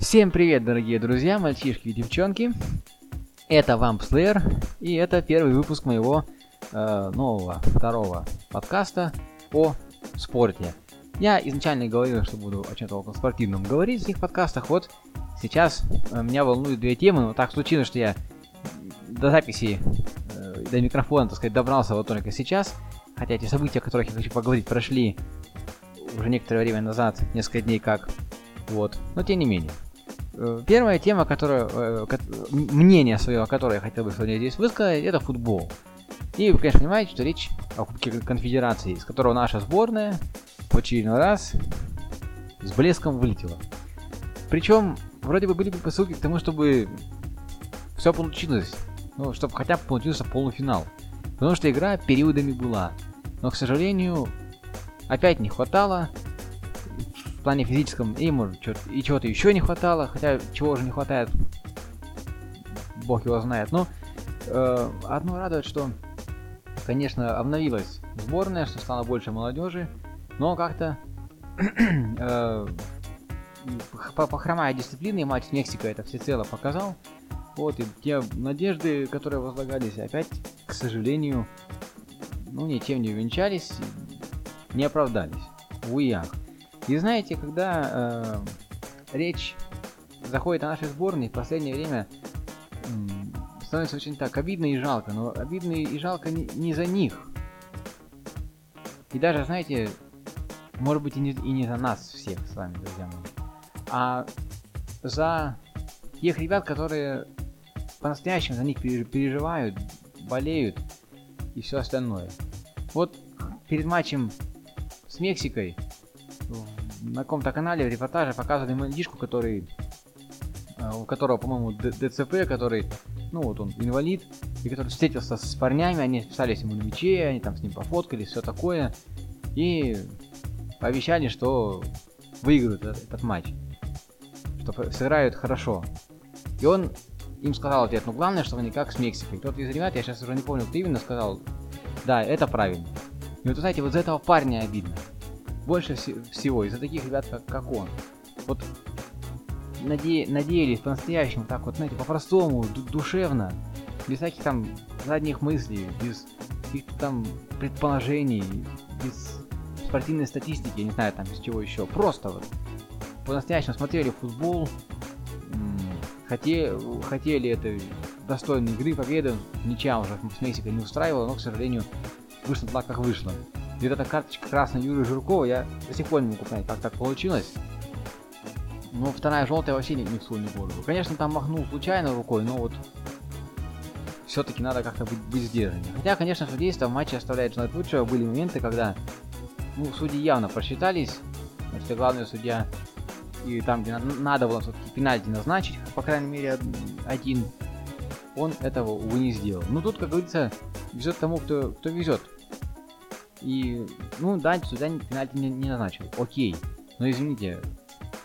Всем привет, дорогие друзья, мальчишки и девчонки. Это Вамп Slayer, и это первый выпуск моего э, нового второго подкаста о спорте. Я изначально говорил, что буду о чем-то около спортивном говорить в этих подкастах. Вот сейчас э, меня волнуют две темы, но так случилось, что я до записи, до микрофона, так сказать, добрался вот только сейчас. Хотя эти события, о которых я хочу поговорить, прошли уже некоторое время назад, несколько дней как. Вот. Но тем не менее. Э, Первая тема, которая, э, мнение свое, о которой я хотел бы сегодня здесь высказать, это футбол. И вы, конечно, понимаете, что речь о Кубке Конфедерации, из которого наша сборная в очередной раз с блеском вылетела. Причем, вроде бы были бы посылки к тому, чтобы все получилось. Ну, чтобы хотя бы получился полуфинал. Потому что игра периодами была. Но, к сожалению, опять не хватало. В плане физическом и, может, и чего-то еще не хватало. Хотя, чего уже не хватает, бог его знает. Но э, одно радует, что, конечно, обновилась сборная, что стало больше молодежи. Но как-то э, по, по хромая дисциплине и матч с Мексикой это всецело показал. Вот, и те надежды, которые возлагались, опять, к сожалению, ну, ничем не увенчались, не оправдались. Уях. И знаете, когда э, речь заходит о нашей сборной, в последнее время м, становится очень так обидно и жалко, но обидно и жалко не, не за них. И даже, знаете, может быть и не, и не за нас всех с вами, друзья мои, а за тех ребят, которые по-настоящему за них переж- переживают, болеют и все остальное. Вот перед матчем с Мексикой на каком-то канале в репортаже показывали мальчишку, который э, у которого, по-моему, ДЦП, который, ну вот он инвалид, и который встретился с парнями, они списались ему на мяче, они там с ним пофоткались, все такое, и пообещали, что выиграют этот, этот матч, что сыграют хорошо. И он им сказал ответ, ну главное, чтобы не как с Мексикой. Кто-то из ребят, я сейчас уже не помню, кто именно сказал, да, это правильно. И вот, знаете, вот за этого парня обидно. Больше все- всего, из-за таких ребят, как, как он. Вот наде- надеялись по-настоящему, так вот, знаете, по-простому, ду- душевно, без всяких там задних мыслей, без каких-то там предположений, без спортивной статистики, не знаю, там, без чего еще. Просто вот по-настоящему смотрели футбол, м, хоте- хотели этой достойной игры, победы, ничья уже с Мексикой не устраивала, но, к сожалению, вышло так, как вышло. И вот эта карточка красной Юры Жиркова, я до сих пор не могу понять, как так получилось. Ну, вторая желтая вообще ни, ни в су, ни в голову. Конечно, там махнул случайно рукой, но вот все-таки надо как-то быть, быть сдержаннее. Хотя, конечно, судейство в матче оставляет желать лучшего. Были моменты, когда ну, судьи явно просчитались. Значит, и главный судья и там, где на- надо было все-таки пенальти назначить, по крайней мере, од- один, он этого, увы, не сделал. Ну, тут, как говорится, везет тому, кто, кто везет. И, ну, да, судья пенальти не, не назначил. Окей. Но извините,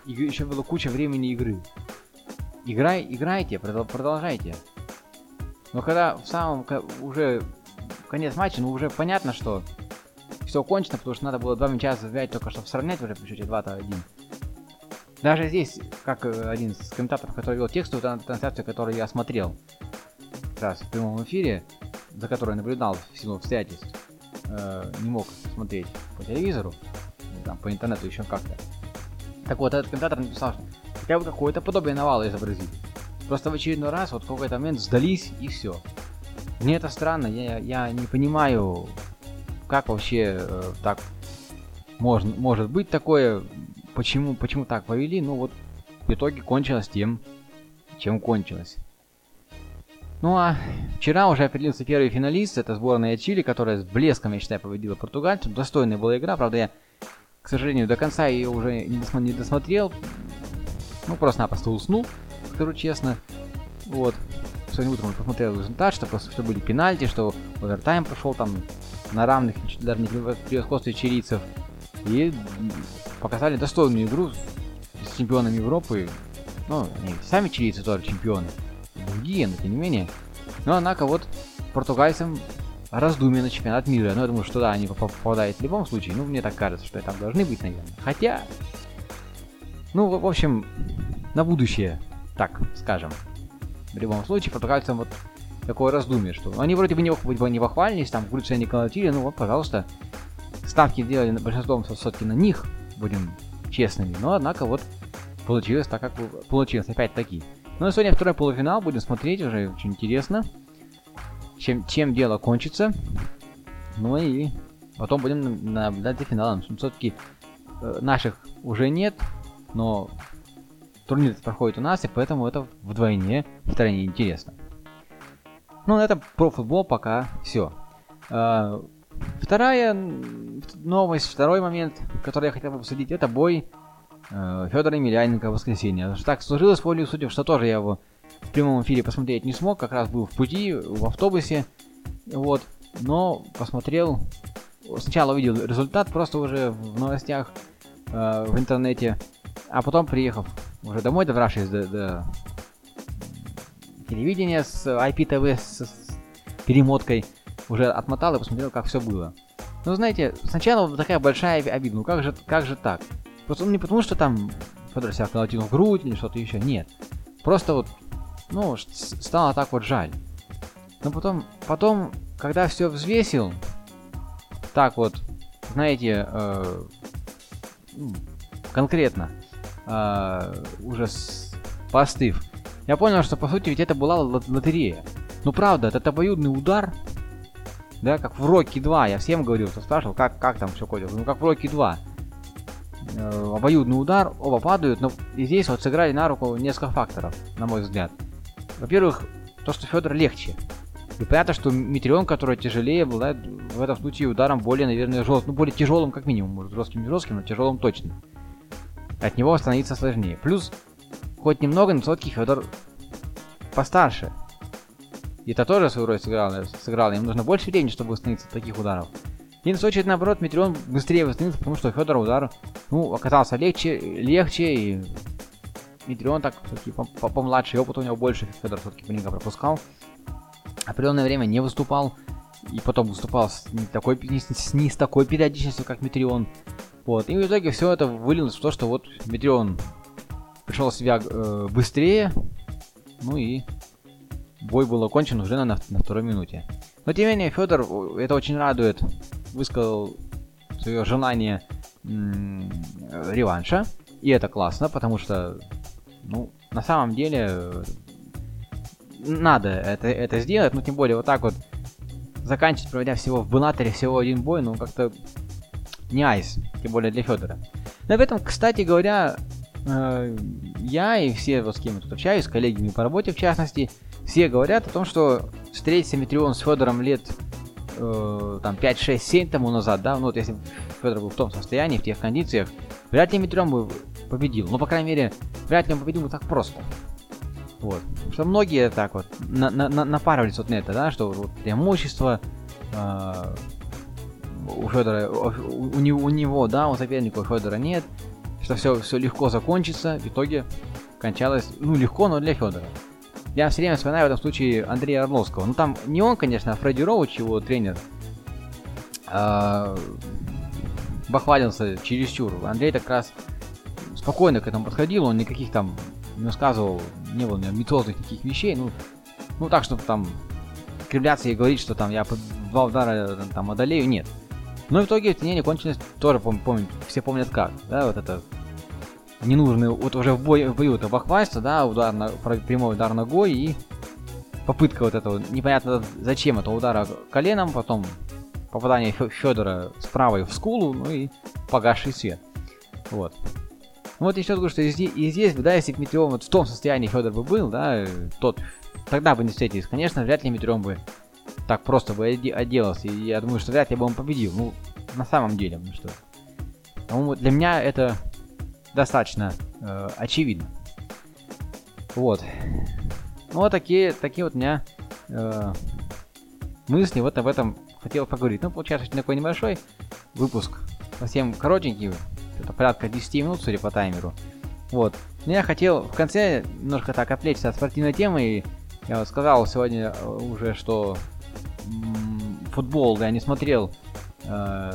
еще было куча времени игры. Играй, играйте, продол- продолжайте. Но когда в самом уже конец матча, ну уже понятно, что все кончено, потому что надо было два мяча забивать только чтобы сравнять уже при счете 2-1. Даже здесь, как э, один из комментаторов, который вел текстовую тран- трансляцию, которую я смотрел раз в прямом эфире, за которой наблюдал в силу обстоятельств, э, не мог смотреть по телевизору, там, по интернету еще как-то. Так вот, этот комментатор написал, что хотя бы какое-то подобие навала изобразить. Просто в очередной раз вот в какой-то момент сдались и все. Мне это странно, я, я не понимаю, как вообще э, так можно, может быть такое, почему, почему так повели, ну вот в итоге кончилось тем, чем кончилось. Ну а вчера уже определился первый финалист, это сборная Чили, которая с блеском, я считаю, победила португальцев. Достойная была игра, правда я, к сожалению, до конца ее уже не, досма- не досмотрел. Ну, просто-напросто уснул, скажу честно. Вот. Сегодня утром посмотрел результат, что просто что были пенальти, что овертайм прошел там на равных, даже не превосходстве чилийцев. И показали достойную игру с чемпионами Европы. Ну, они сами чилийцы тоже чемпионы. Другие, но тем не менее. Но однако вот португальцам раздумья на чемпионат мира. Но я думаю, что да, они поп- попадают в любом случае. Ну, мне так кажется, что там должны быть, наверное. Хотя, ну, в в общем, на будущее, так скажем. В любом случае, португальцам вот такое раздумье, что они вроде бы не, не похвалились, там крутятся не колотили, ну вот, пожалуйста, ставки делали большинством все-таки на них, будем честными, но однако вот получилось так, как получилось, опять-таки. Ну и сегодня второй полуфинал, будем смотреть, уже очень интересно, чем, чем дело кончится. Ну и потом будем наблюдать за финалом. Все-таки наших уже нет, но турнир проходит у нас, и поэтому это вдвойне втройне интересно. Ну, на этом про футбол пока все. Вторая новость, второй момент, который я хотел бы обсудить, это бой э, Федора Емельяненко в воскресенье. Так сложилось волей судеб, что тоже я его в прямом эфире посмотреть не смог, как раз был в пути, в автобусе, вот, но посмотрел, сначала увидел результат просто уже в новостях э, в интернете, а потом приехав уже домой, добравшись до, до телевидения с IPTV с, с перемоткой, уже отмотал и посмотрел, как все было. Ну, знаете, сначала такая большая обида, ну как же, как же так? Просто ну, не потому, что там Федор себя колотил в грудь или что-то еще, нет. Просто вот, ну, стало так вот жаль. Но потом, потом, когда все взвесил, так вот, знаете, э, конкретно, э, уже с, постыв, я понял, что по сути ведь это была лотерея. Ну правда, это обоюдный удар, да, как в Рокки 2, я всем говорил, кто спрашивал, как, как там все ходит, ну как в Рокки 2. Э, обоюдный удар, оба падают, но и здесь вот сыграли на руку несколько факторов, на мой взгляд. Во-первых, то, что Федор легче. И понятно, что Митрион, который тяжелее, обладает в этом случае ударом более, наверное, жестким, ну более тяжелым как минимум, может жестким жестким, но тяжелым точно. От него становиться сложнее. Плюс, хоть немного, но все-таки Федор постарше. И это тоже свою роль сыграло, сыграло. Им нужно больше времени, чтобы восстановиться от таких ударов. И на случай, наоборот, Метрион быстрее восстановился, потому что Федор удар, ну, оказался легче, легче, и Метрион так все-таки помладше, опыт у него больше, Федор все-таки маленько пропускал. Определенное время не выступал, и потом выступал с не, такой, не, с, не с такой периодичностью, как Метрион. Вот, и в итоге все это вылилось в то, что вот Метрион пришел себя э, быстрее, ну и бой был окончен уже на, на второй минуте. Но тем не менее, Федор, это очень радует, высказал свое желание м- реванша. И это классно, потому что, ну, на самом деле, надо это, это сделать, ну, тем более, вот так вот заканчивать, проводя всего в Беллаторе всего один бой, ну, как-то не айс, тем более для Федора. Но в этом, кстати говоря, э, я и все, вот с кем я тут общаюсь, с коллегами по работе в частности, все говорят о том, что встретиться Метрион с Федором лет э, там 5, 6, 7 тому назад, да, ну вот если Федор был в том состоянии, в тех кондициях, вряд ли Метрион бы победил. Ну, по крайней мере, вряд ли он победил бы так просто. Вот. Что многие так вот на на на напарывались вот на это, да, что вот преимущество э, у Федора, у, у, него, у него, да, у соперника у Федора нет, что все, все легко закончится, в итоге кончалось, ну, легко, но для Федора. Я все время вспоминаю в этом случае Андрея Орловского. Ну там не он, конечно, а Фредди Роуч, его тренер, э, бахвалился чересчур. Андрей так раз спокойно к этому подходил, он никаких там не рассказывал, не было методных таких вещей, ну, ну так, чтобы там кривляться и говорить, что там я два удара там одолею, нет. Но в итоге тенение кончилось тоже, пом помню, все помнят как, да, вот это ненужный, вот уже в, бой, в бою это бахвальство, да, удар на, прямой удар ногой и попытка вот этого, непонятно зачем это удара коленом, потом попадание Федора с правой в скулу, ну и погасший свет. Вот. Вот еще говорю, что и здесь, и здесь да, если бы Метеон вот в том состоянии Федор бы был, да, тот, тогда бы не встретились, конечно, вряд ли Метеон бы так просто бы отделался, и я думаю, что вряд ли бы он победил, ну, на самом деле, ну что. По-моему, для меня это достаточно э, очевидно. Вот. Ну, вот такие, такие вот у меня э, мысли вот об этом хотел поговорить. Ну, получается, такой небольшой выпуск, совсем коротенький, это порядка 10 минут, судя по таймеру. Вот. Но я хотел в конце немножко так отвлечься от спортивной темы. И я вот сказал сегодня уже, что футбол я не смотрел э,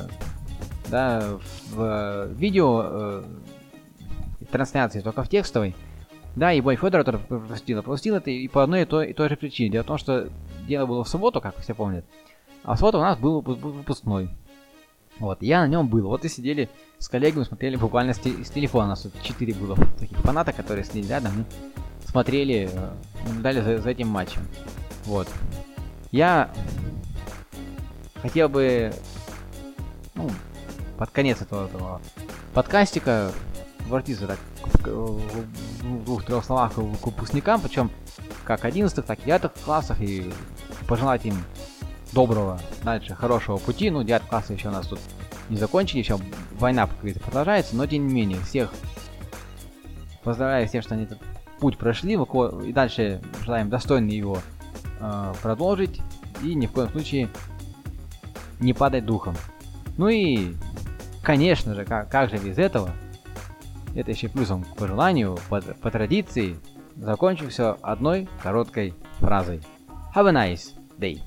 да, в э, видео э, трансляции, только в текстовой, да, и бой Федора тоже пропустил. Пропустил это и по одной и той, и той же причине. Дело в том, что дело было в субботу, как все помнят, а в субботу у нас был выпу- выпускной. Вот, я на нем был. Вот и сидели с коллегами, смотрели буквально с, те- с телефона. У нас тут 4 было таких фаната, которые сидели рядом смотрели, э, наблюдали за, за этим матчем. Вот. Я хотел бы, ну, под конец этого, этого подкастика обратиться так в двух-трех словах к выпускникам, причем как 11 так и 9 классах, и пожелать им доброго, дальше, хорошего пути. Ну, 9 классы еще у нас тут не закончили, еще война, как говорится, продолжается, но тем не менее, всех поздравляю всех, что они этот путь прошли, и дальше желаем достойно его э, продолжить, и ни в коем случае не падать духом. Ну и, конечно же, как, как же без этого, это еще плюсом к пожеланию, по, по традиции, закончу все одной короткой фразой. Have a nice day.